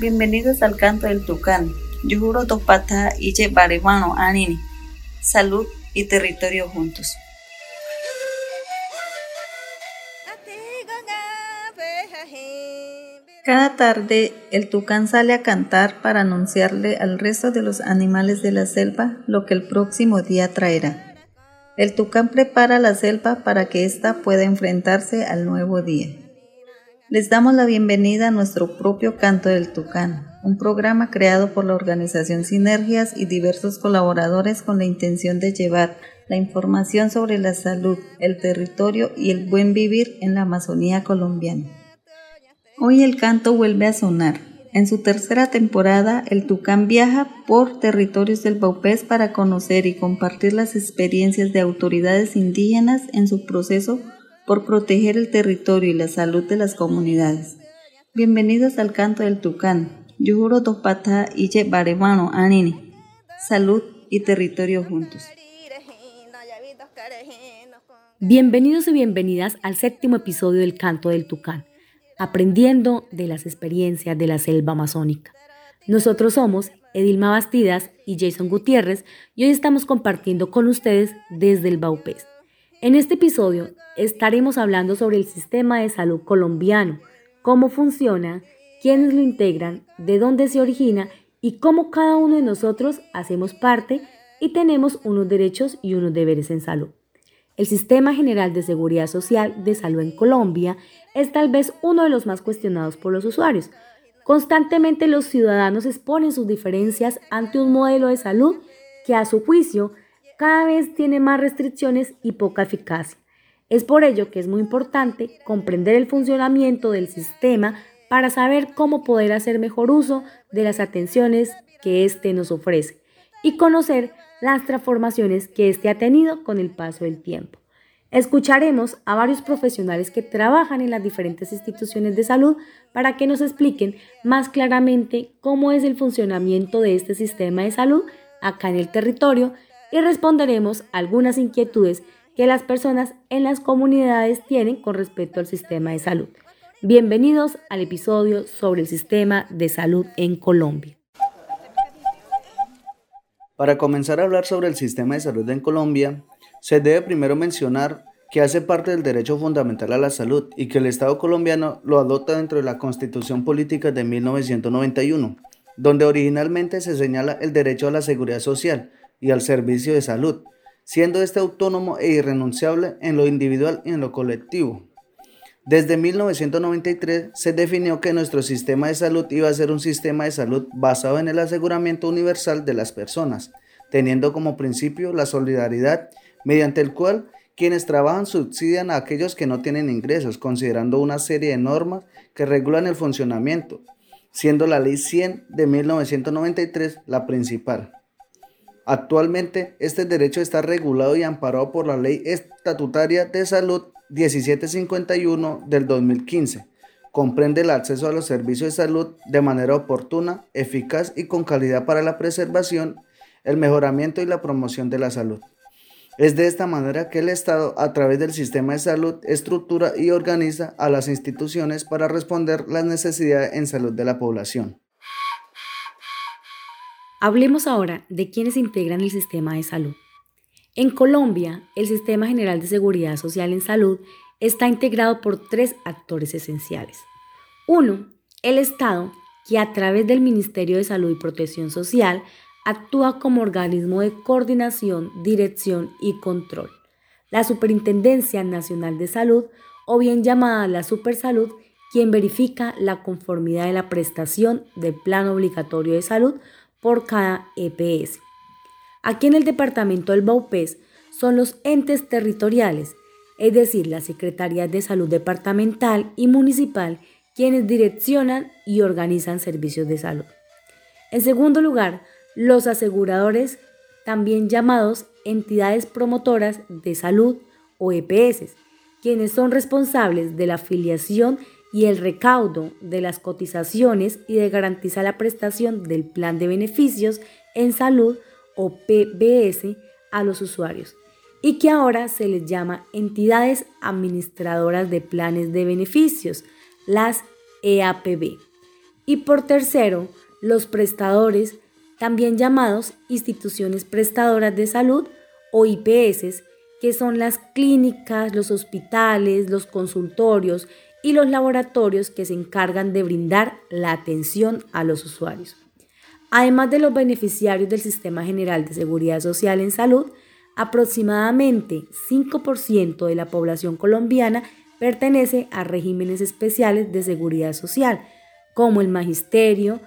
Bienvenidos al canto del tucán. Yo juro dos patas y baremano anini. Salud y territorio juntos. Cada tarde el tucán sale a cantar para anunciarle al resto de los animales de la selva lo que el próximo día traerá. El tucán prepara la selva para que ésta pueda enfrentarse al nuevo día. Les damos la bienvenida a nuestro propio Canto del Tucán, un programa creado por la organización Sinergias y diversos colaboradores con la intención de llevar la información sobre la salud, el territorio y el buen vivir en la Amazonía colombiana. Hoy el canto vuelve a sonar. En su tercera temporada, el Tucán viaja por territorios del Baupés para conocer y compartir las experiencias de autoridades indígenas en su proceso por proteger el territorio y la salud de las comunidades. Bienvenidos al canto del Tucán. Yujuro Topata y Baremano Anini. Salud y territorio juntos. Bienvenidos y bienvenidas al séptimo episodio del Canto del Tucán aprendiendo de las experiencias de la selva amazónica. Nosotros somos Edilma Bastidas y Jason Gutiérrez y hoy estamos compartiendo con ustedes desde el Baupés. En este episodio estaremos hablando sobre el sistema de salud colombiano, cómo funciona, quiénes lo integran, de dónde se origina y cómo cada uno de nosotros hacemos parte y tenemos unos derechos y unos deberes en salud. El Sistema General de Seguridad Social de Salud en Colombia es tal vez uno de los más cuestionados por los usuarios. Constantemente los ciudadanos exponen sus diferencias ante un modelo de salud que a su juicio cada vez tiene más restricciones y poca eficacia. Es por ello que es muy importante comprender el funcionamiento del sistema para saber cómo poder hacer mejor uso de las atenciones que éste nos ofrece y conocer las transformaciones que éste ha tenido con el paso del tiempo. Escucharemos a varios profesionales que trabajan en las diferentes instituciones de salud para que nos expliquen más claramente cómo es el funcionamiento de este sistema de salud acá en el territorio y responderemos algunas inquietudes que las personas en las comunidades tienen con respecto al sistema de salud. Bienvenidos al episodio sobre el sistema de salud en Colombia. Para comenzar a hablar sobre el sistema de salud en Colombia, se debe primero mencionar que hace parte del derecho fundamental a la salud y que el Estado colombiano lo adopta dentro de la Constitución Política de 1991, donde originalmente se señala el derecho a la seguridad social y al servicio de salud, siendo este autónomo e irrenunciable en lo individual y en lo colectivo. Desde 1993 se definió que nuestro sistema de salud iba a ser un sistema de salud basado en el aseguramiento universal de las personas, teniendo como principio la solidaridad, mediante el cual quienes trabajan subsidian a aquellos que no tienen ingresos, considerando una serie de normas que regulan el funcionamiento, siendo la Ley 100 de 1993 la principal. Actualmente, este derecho está regulado y amparado por la Ley Estatutaria de Salud 1751 del 2015. Comprende el acceso a los servicios de salud de manera oportuna, eficaz y con calidad para la preservación, el mejoramiento y la promoción de la salud. Es de esta manera que el Estado, a través del sistema de salud, estructura y organiza a las instituciones para responder las necesidades en salud de la población. Hablemos ahora de quienes integran el sistema de salud. En Colombia, el Sistema General de Seguridad Social en Salud está integrado por tres actores esenciales. Uno, el Estado, que a través del Ministerio de Salud y Protección Social actúa como organismo de coordinación, dirección y control. La Superintendencia Nacional de Salud, o bien llamada la Supersalud, quien verifica la conformidad de la prestación del plan obligatorio de salud por cada EPS. Aquí en el departamento del Baupés son los entes territoriales, es decir, las secretarías de salud departamental y municipal, quienes direccionan y organizan servicios de salud. En segundo lugar, los aseguradores, también llamados entidades promotoras de salud o EPS, quienes son responsables de la afiliación y el recaudo de las cotizaciones y de garantizar la prestación del plan de beneficios en salud o PBS a los usuarios y que ahora se les llama entidades administradoras de planes de beneficios, las EAPB. Y por tercero, los prestadores, también llamados instituciones prestadoras de salud o IPS, que son las clínicas, los hospitales, los consultorios y los laboratorios que se encargan de brindar la atención a los usuarios. Además de los beneficiarios del Sistema General de Seguridad Social en Salud, aproximadamente 5% de la población colombiana pertenece a regímenes especiales de seguridad social, como el magisterio,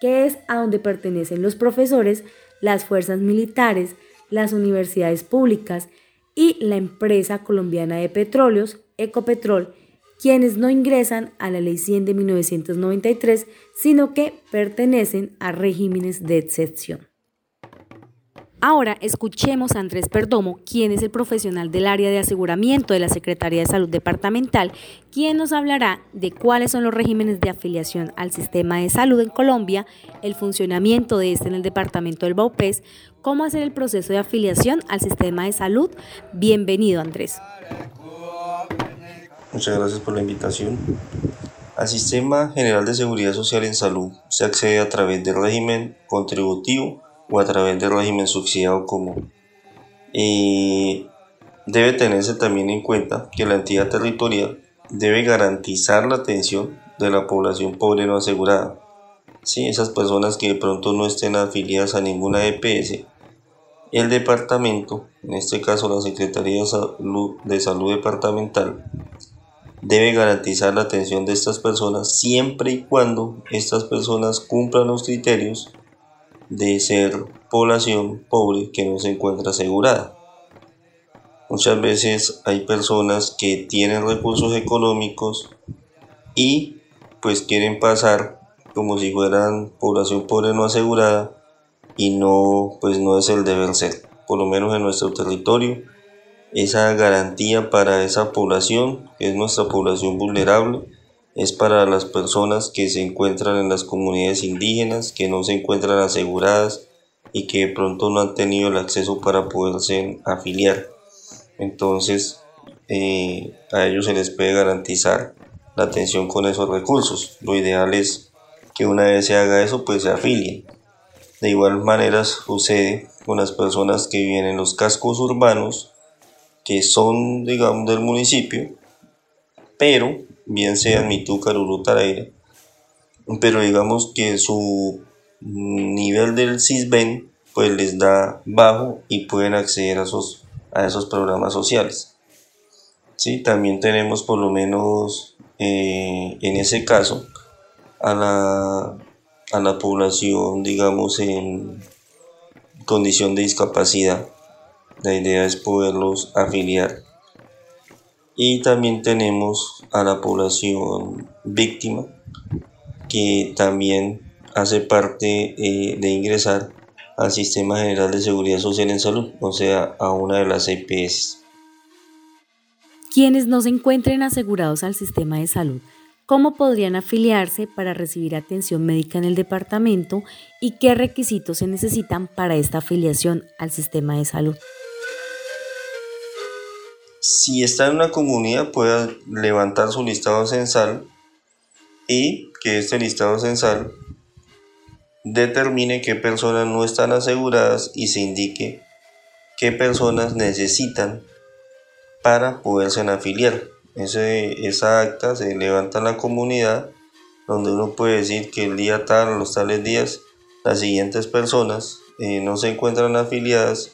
que es a donde pertenecen los profesores, las fuerzas militares, las universidades públicas y la empresa colombiana de petróleos, Ecopetrol, quienes no ingresan a la Ley 100 de 1993, sino que pertenecen a regímenes de excepción. Ahora escuchemos a Andrés Perdomo, quien es el profesional del área de aseguramiento de la Secretaría de Salud Departamental, quien nos hablará de cuáles son los regímenes de afiliación al sistema de salud en Colombia, el funcionamiento de este en el departamento del Baupés, cómo hacer el proceso de afiliación al sistema de salud. Bienvenido, Andrés. Muchas gracias por la invitación. Al Sistema General de Seguridad Social en Salud se accede a través del régimen contributivo o a través del régimen subsidiado común. Y debe tenerse también en cuenta que la entidad territorial debe garantizar la atención de la población pobre no asegurada. Sí, esas personas que de pronto no estén afiliadas a ninguna EPS, el departamento, en este caso la Secretaría de Salud, de Salud Departamental, debe garantizar la atención de estas personas siempre y cuando estas personas cumplan los criterios de ser población pobre que no se encuentra asegurada. Muchas veces hay personas que tienen recursos económicos y pues quieren pasar como si fueran población pobre no asegurada y no pues no es el deber ser. Por lo menos en nuestro territorio esa garantía para esa población, que es nuestra población vulnerable, es para las personas que se encuentran en las comunidades indígenas, que no se encuentran aseguradas y que de pronto no han tenido el acceso para poderse afiliar. Entonces, eh, a ellos se les puede garantizar la atención con esos recursos. Lo ideal es que una vez se haga eso, pues se afilien. De igual manera sucede con las personas que viven en los cascos urbanos, que son, digamos, del municipio, pero bien sea en Mitúcar, Urutareira, pero digamos que su nivel del CISBEN pues les da bajo y pueden acceder a esos, a esos programas sociales. ¿Sí? También tenemos por lo menos eh, en ese caso a la, a la población digamos en condición de discapacidad. La idea es poderlos afiliar y también tenemos a la población víctima que también hace parte eh, de ingresar al Sistema General de Seguridad Social en Salud, o sea, a una de las EPS. Quienes no se encuentren asegurados al sistema de salud, ¿cómo podrían afiliarse para recibir atención médica en el departamento y qué requisitos se necesitan para esta afiliación al sistema de salud? Si está en una comunidad puede levantar su listado censal y que este listado censal determine qué personas no están aseguradas y se indique qué personas necesitan para poderse afiliar. Ese, esa acta se levanta en la comunidad donde uno puede decir que el día tal, los tales días, las siguientes personas eh, no se encuentran afiliadas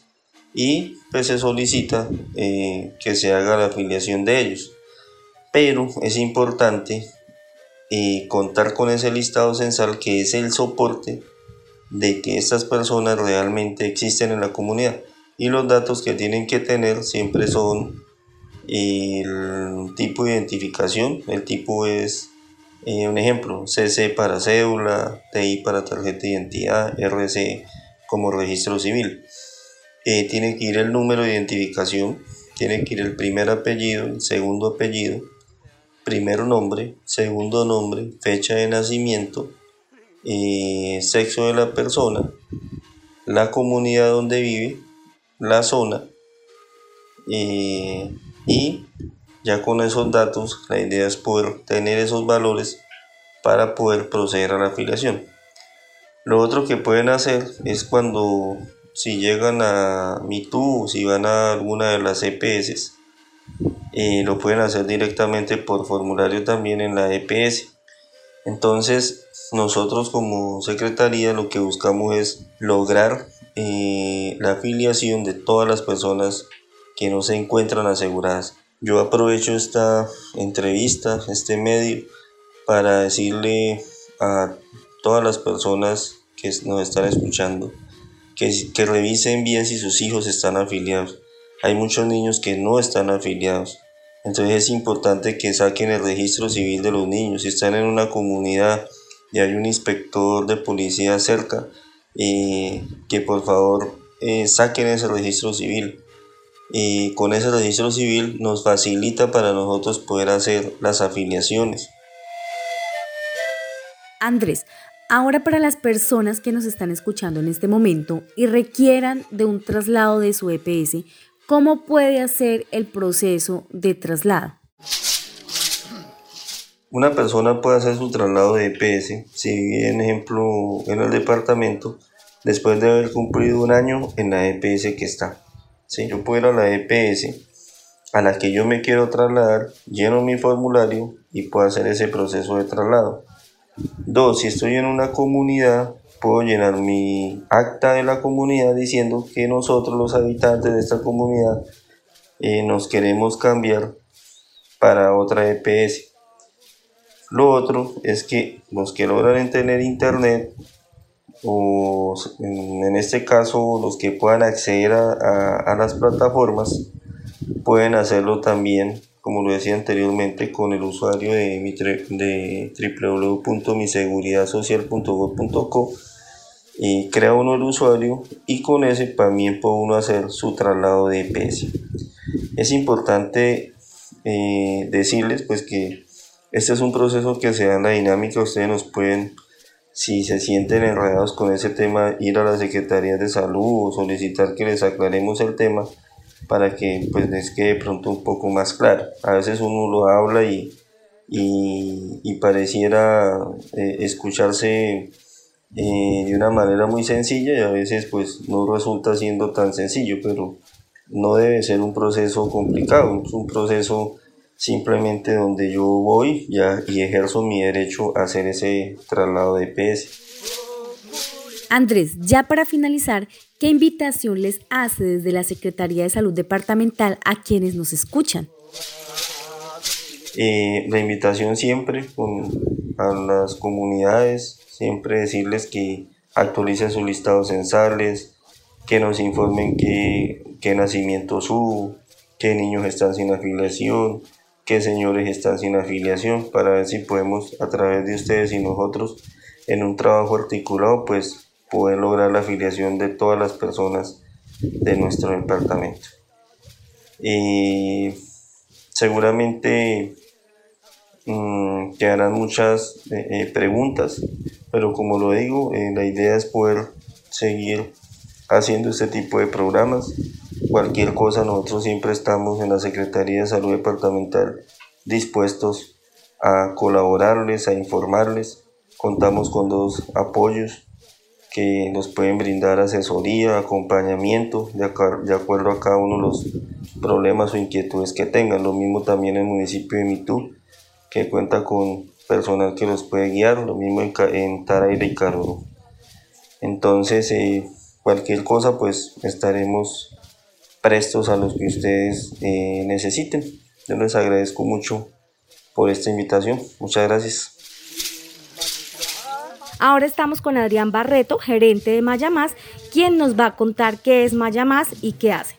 y pues se solicita eh, que se haga la afiliación de ellos. Pero es importante eh, contar con ese listado censal que es el soporte de que estas personas realmente existen en la comunidad y los datos que tienen que tener siempre son el tipo de identificación, el tipo es eh, un ejemplo, CC para cédula, TI para tarjeta de identidad, RC como registro civil. Eh, tiene que ir el número de identificación, tiene que ir el primer apellido, el segundo apellido, primero nombre, segundo nombre, fecha de nacimiento, eh, sexo de la persona, la comunidad donde vive, la zona eh, y ya con esos datos la idea es poder tener esos valores para poder proceder a la afiliación. Lo otro que pueden hacer es cuando si llegan a MeToo, si van a alguna de las EPS, eh, lo pueden hacer directamente por formulario también en la EPS. Entonces, nosotros como Secretaría lo que buscamos es lograr eh, la afiliación de todas las personas que no se encuentran aseguradas. Yo aprovecho esta entrevista, este medio, para decirle a todas las personas que nos están escuchando que, revisen bien si sus hijos están afiliados. Hay muchos niños que no están afiliados. Entonces es importante que saquen el registro civil de los niños. Si están en una comunidad y hay un inspector de policía cerca, eh, que por favor eh, saquen ese registro civil. Y con ese registro civil nos facilita para nosotros poder hacer las afiliaciones. Andrés, ahora para las personas que nos están escuchando en este momento y requieran de un traslado de su EPS, ¿cómo puede hacer el proceso de traslado? Una persona puede hacer su traslado de EPS, si vive, ejemplo, en el departamento, después de haber cumplido un año en la EPS que está. Si yo puedo ir a la EPS a la que yo me quiero trasladar, lleno mi formulario y puedo hacer ese proceso de traslado. Dos, si estoy en una comunidad, puedo llenar mi acta de la comunidad diciendo que nosotros los habitantes de esta comunidad eh, nos queremos cambiar para otra EPS. Lo otro es que los que logran tener internet o en este caso los que puedan acceder a, las plataformas pueden hacerlo también como lo decía anteriormente con el usuario de, mi de www.miseguridadsocial.gov.co y crea uno el usuario y con ese también puede uno hacer su traslado de EPS es importante eh, decirles pues que este es un proceso que se da en la dinámica, ustedes nos pueden, si se sienten enredados con ese tema, ir a la Secretaría de Salud o solicitar que les aclaremos el tema para que pues les quede pronto un poco más claro. A veces uno lo habla y, y, pareciera eh, escucharse eh, de una manera muy sencilla y a veces pues no resulta siendo tan sencillo, pero no debe ser un proceso complicado, es un proceso simplemente donde yo voy ya y ejerzo mi derecho a hacer ese traslado de EPS. Andrés, ya para finalizar, ¿qué invitación les hace desde la Secretaría de Salud Departamental a quienes nos escuchan? Eh, la invitación siempre a las comunidades, siempre decirles que actualicen sus listados censales, que nos informen qué, qué nacimientos hubo, qué niños están sin afiliación, qué señores están sin afiliación para ver si podemos a través de ustedes y nosotros en un trabajo articulado pues poder lograr la afiliación de todas las personas de nuestro departamento. Y seguramente mmm, quedarán muchas eh, eh, preguntas, pero como lo digo, eh, la idea es poder seguir haciendo este tipo de programas Cualquier cosa, nosotros siempre estamos en la Secretaría de Salud Departamental dispuestos a colaborarles, a informarles. Contamos con dos apoyos que nos pueden brindar asesoría, acompañamiento de, acuerdo a cada uno de los problemas o inquietudes que tengan. Lo mismo también en el municipio de Mitú, que cuenta con personal que los puede guiar, lo mismo en, en Taraira y Caroro. Entonces, eh, cualquier cosa, pues estaremos prestos a los que ustedes eh, necesiten. Yo les agradezco mucho por esta invitación. Muchas gracias. Ahora estamos con Adrián Barreto, gerente de Maya Más, quien nos va a contar qué es Maya Más y qué hace.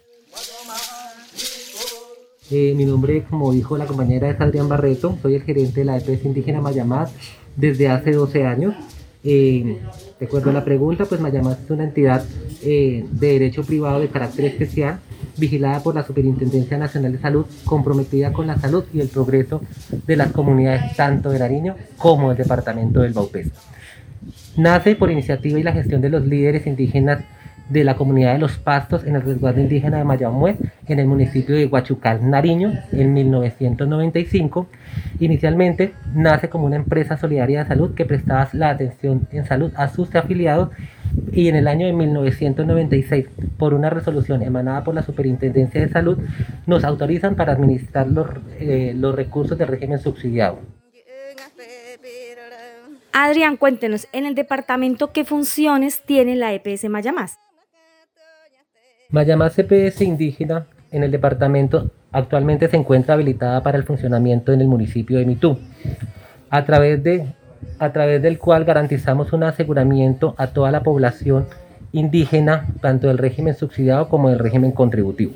Eh, mi nombre, como dijo la compañera, es Adrián Barreto. Soy el gerente de la EPS indígena Maya Más desde hace 12 años. Eh, de acuerdo a la pregunta, pues Maya Más es una entidad de derecho privado de carácter especial vigilada por la Superintendencia Nacional de Salud, comprometida con la salud y el progreso de las comunidades tanto de Nariño como del departamento del Baupés. Nace por iniciativa y la gestión de los líderes indígenas de la comunidad de los Pastos en el resguardo indígena de Mayamue, en el municipio de Huachucal, Nariño, en 1995. Inicialmente nace como una empresa solidaria de salud que prestaba la atención en salud a sus afiliados y en el año de 1996, por una resolución emanada por la Superintendencia de Salud, nos autorizan para administrar los, eh, los recursos del régimen subsidiado. Adrián, cuéntenos, en el departamento, ¿qué funciones tiene la EPS Mayamás? Mayamás EPS indígena en el departamento actualmente se encuentra habilitada para el funcionamiento en el municipio de Mitú, a través, de, a través del cual garantizamos un aseguramiento a toda la población indígena, tanto del régimen subsidiado como del régimen contributivo.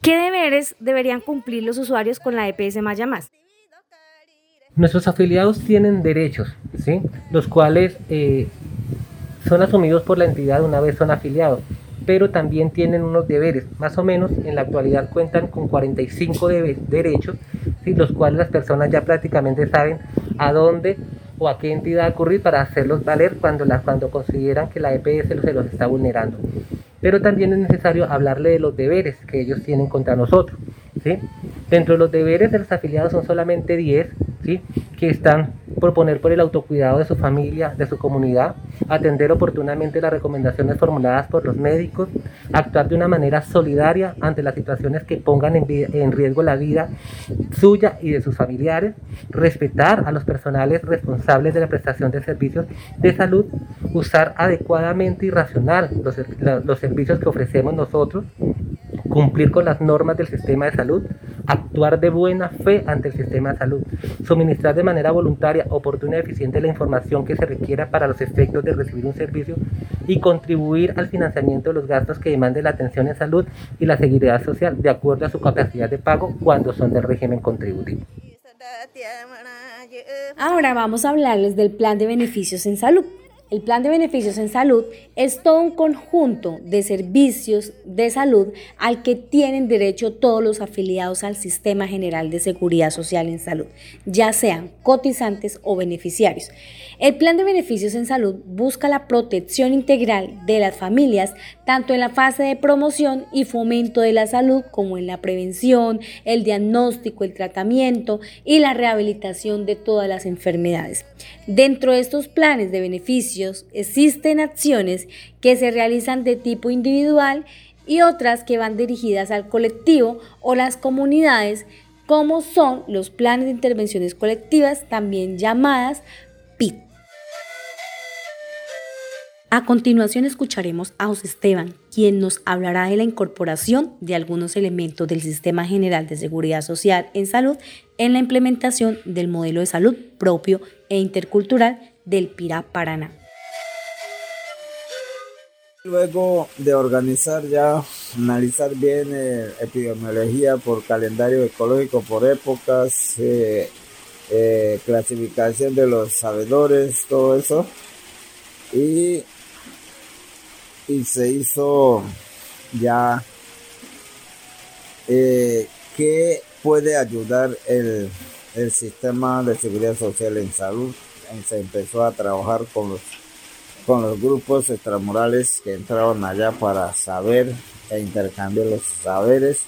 ¿Qué deberes deberían cumplir los usuarios con la EPS Mayamás? Nuestros afiliados tienen derechos, ¿sí? los cuales eh, son asumidos por la entidad una vez son afiliados, pero también tienen unos deberes. Más o menos en la actualidad cuentan con 45 derechos, ¿sí? los cuales las personas ya prácticamente saben a dónde o a qué entidad acudir para hacerlos valer cuando, cuando consideran que la EPS se los está vulnerando. Pero también es necesario hablarle de los deberes que ellos tienen contra nosotros. Dentro de los deberes de los afiliados son solamente 10 que están por poner por el autocuidado de su familia, de su comunidad, atender oportunamente las recomendaciones formuladas por los médicos, actuar de una manera solidaria ante las situaciones que pongan en, riesgo la vida suya y de sus familiares, respetar a los personales responsables de la prestación de servicios de salud, usar adecuadamente y racional los servicios que ofrecemos nosotros, cumplir con las normas del sistema de salud, actuar de buena fe ante el sistema de salud, suministrar de manera voluntaria, oportuna y eficiente la información que se requiera para los efectos de recibir un servicio y contribuir al financiamiento de los gastos que demande la atención en salud y la seguridad social de acuerdo a su capacidad de pago cuando son del régimen contributivo. Ahora vamos a hablarles del plan de beneficios en salud. El plan de beneficios en salud es todo un conjunto de servicios de salud al que tienen derecho todos los afiliados al Sistema General de Seguridad Social en Salud, ya sean cotizantes o beneficiarios. El plan de beneficios en salud busca la protección integral de las familias, tanto en la fase de promoción y fomento de la salud como en la prevención, el diagnóstico, el tratamiento y la rehabilitación de todas las enfermedades. Dentro de estos planes de beneficios existen acciones que se realizan de tipo individual y otras que van dirigidas al colectivo o las comunidades, como son los planes de intervenciones colectivas, también llamadas PIT. A continuación escucharemos a José Esteban, quien nos hablará de la incorporación de algunos elementos del Sistema General de Seguridad Social en Salud en la implementación del modelo de salud propio e intercultural del PIRA Paraná. Luego de organizar ya, analizar bien eh, epidemiología por calendario ecológico, por épocas, eh, eh, clasificación de los sabedores, todo eso, y y se hizo ya que puede ayudar el, sistema de seguridad social en salud. Se empezó a trabajar con los, con los grupos extramurales que entraron allá para saber e intercambiar los saberes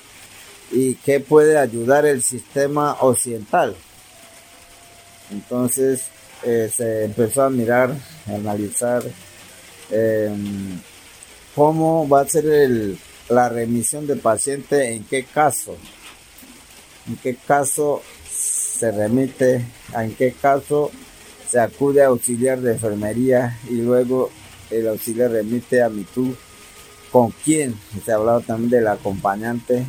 y qué puede ayudar el sistema occidental. Entonces eh, se empezó a mirar, a analizar em, cómo va a ser la remisión del paciente, en qué caso, en qué caso se remite, en qué caso se acude a auxiliar de enfermería y luego el auxiliar remite a MITU. ¿Con quién? Se ha hablado también del acompañante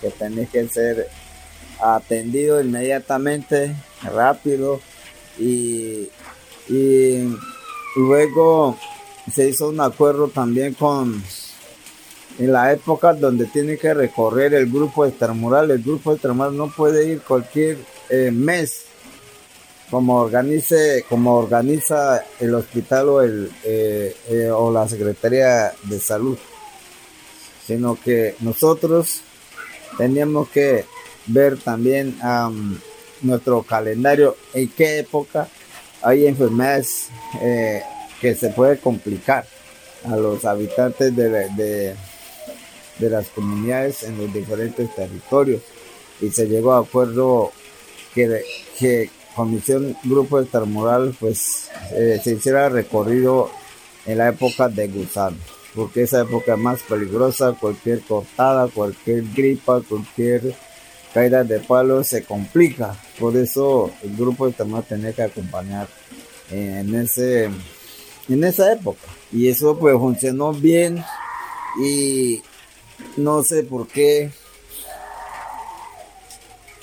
que tiene que ser atendido inmediatamente, rápido y, y luego se hizo un acuerdo también con en la época donde tiene que recorrer el grupo extramural, el grupo extramural no puede ir cualquier eh, mes como organice, como organiza el hospital o el eh, eh, o la Secretaría de Salud, sino que nosotros teníamos que ver también nuestro calendario en qué época hay enfermedades que se puede complicar. a los habitantes de, de, las comunidades en los diferentes territorios y se llegó a acuerdo que Comisión Grupo Extramural pues eh, se hiciera recorrido en la época de gusano, porque esa época más peligrosa, cualquier cortada, cualquier gripa, cualquier caída de palo se complica, por eso el grupo Extramural tenía que acompañar en ese en esa época. Y eso pues funcionó bien y no sé por qué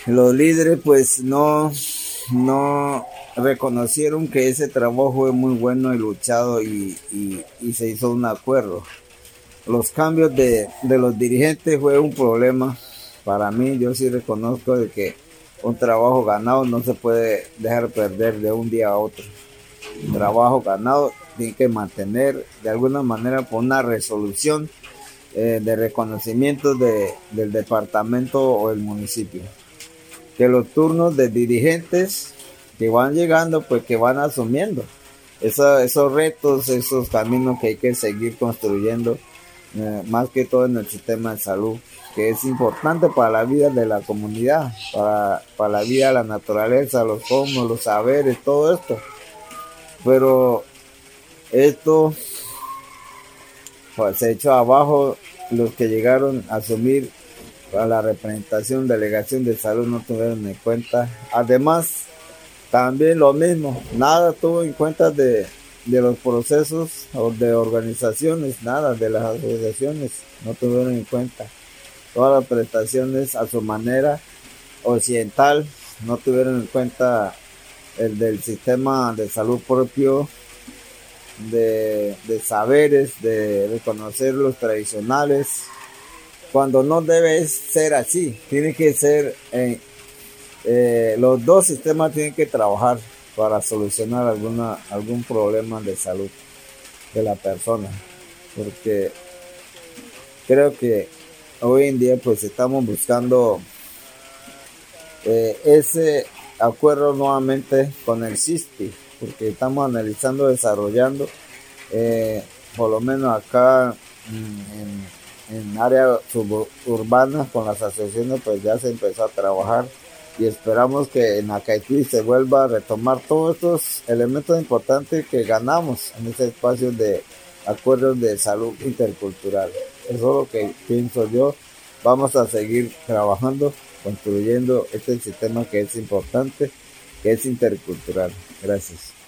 los líderes pues no no reconocieron que ese trabajo fue muy bueno y luchado y, se hizo un acuerdo. Los cambios de, los dirigentes fue un problema para mí. Yo sí reconozco de que un trabajo ganado no se puede dejar perder de un día a otro. trabajo ganado tiene que mantener de alguna manera por una resolución eh, de reconocimiento del departamento o el municipio que los turnos de dirigentes que van llegando, pues que van asumiendo esos retos, esos caminos que hay que seguir construyendo, eh, más que todo en el sistema de salud, que es importante para la vida de la comunidad, para, para la vida de la naturaleza, los cosmos, los saberes, todo esto. Pero esto pues, se echó abajo los que llegaron a asumir a la representación, delegación de salud no tuvieron en cuenta. Además, también lo mismo, nada tuvo en cuenta de, los procesos o de organizaciones, nada de las asociaciones no tuvieron en cuenta. Todas las prestaciones a su manera occidental no tuvieron en cuenta el del sistema de salud propio, de, de saberes, de reconocer los tradicionales, cuando no debe ser así. Tiene que ser, eh, eh, los dos sistemas tienen que trabajar para solucionar alguna, algún problema de salud de la persona. Porque creo que hoy en día pues estamos buscando eh, ese acuerdo nuevamente con el SISTI, porque estamos analizando, desarrollando, por lo menos acá en en áreas suburbanas con las asociaciones pues ya se empezó a trabajar y esperamos que en Acaití se vuelva a retomar todos estos elementos importantes que ganamos en este espacio de acuerdos de salud intercultural. Eso es lo que pienso yo. Vamos a seguir trabajando, construyendo este sistema que es importante, que es intercultural. Gracias.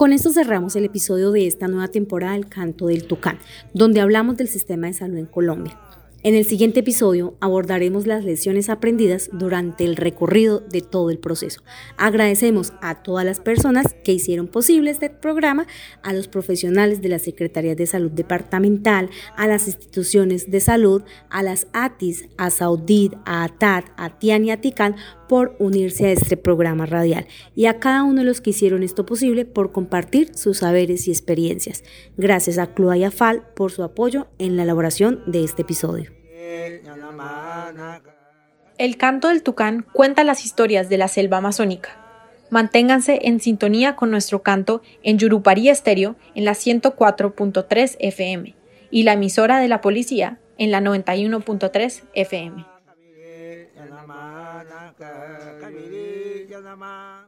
Con esto cerramos el episodio de esta nueva temporada del Canto del Tucán, donde hablamos del sistema de salud en Colombia. En el siguiente episodio abordaremos las lecciones aprendidas durante el recorrido de todo el proceso. Agradecemos a todas las personas que hicieron posible este programa, a los profesionales de la Secretaría de Salud Departamental, a las instituciones de salud, a las ATIS, a Saudid, a ATAT, a TIAN y a TICAN por unirse a este programa radial y a cada uno de los que hicieron esto posible por compartir sus saberes y experiencias. Gracias a Clua y a FAL por su apoyo en la elaboración de este episodio. El canto del tucán cuenta las historias de la selva amazónica. Manténganse en sintonía con nuestro canto en Yurupari Estéreo en la 104.3 FM y la emisora de la policía en la 91.3 FM. Janama Naka Kaviri Janama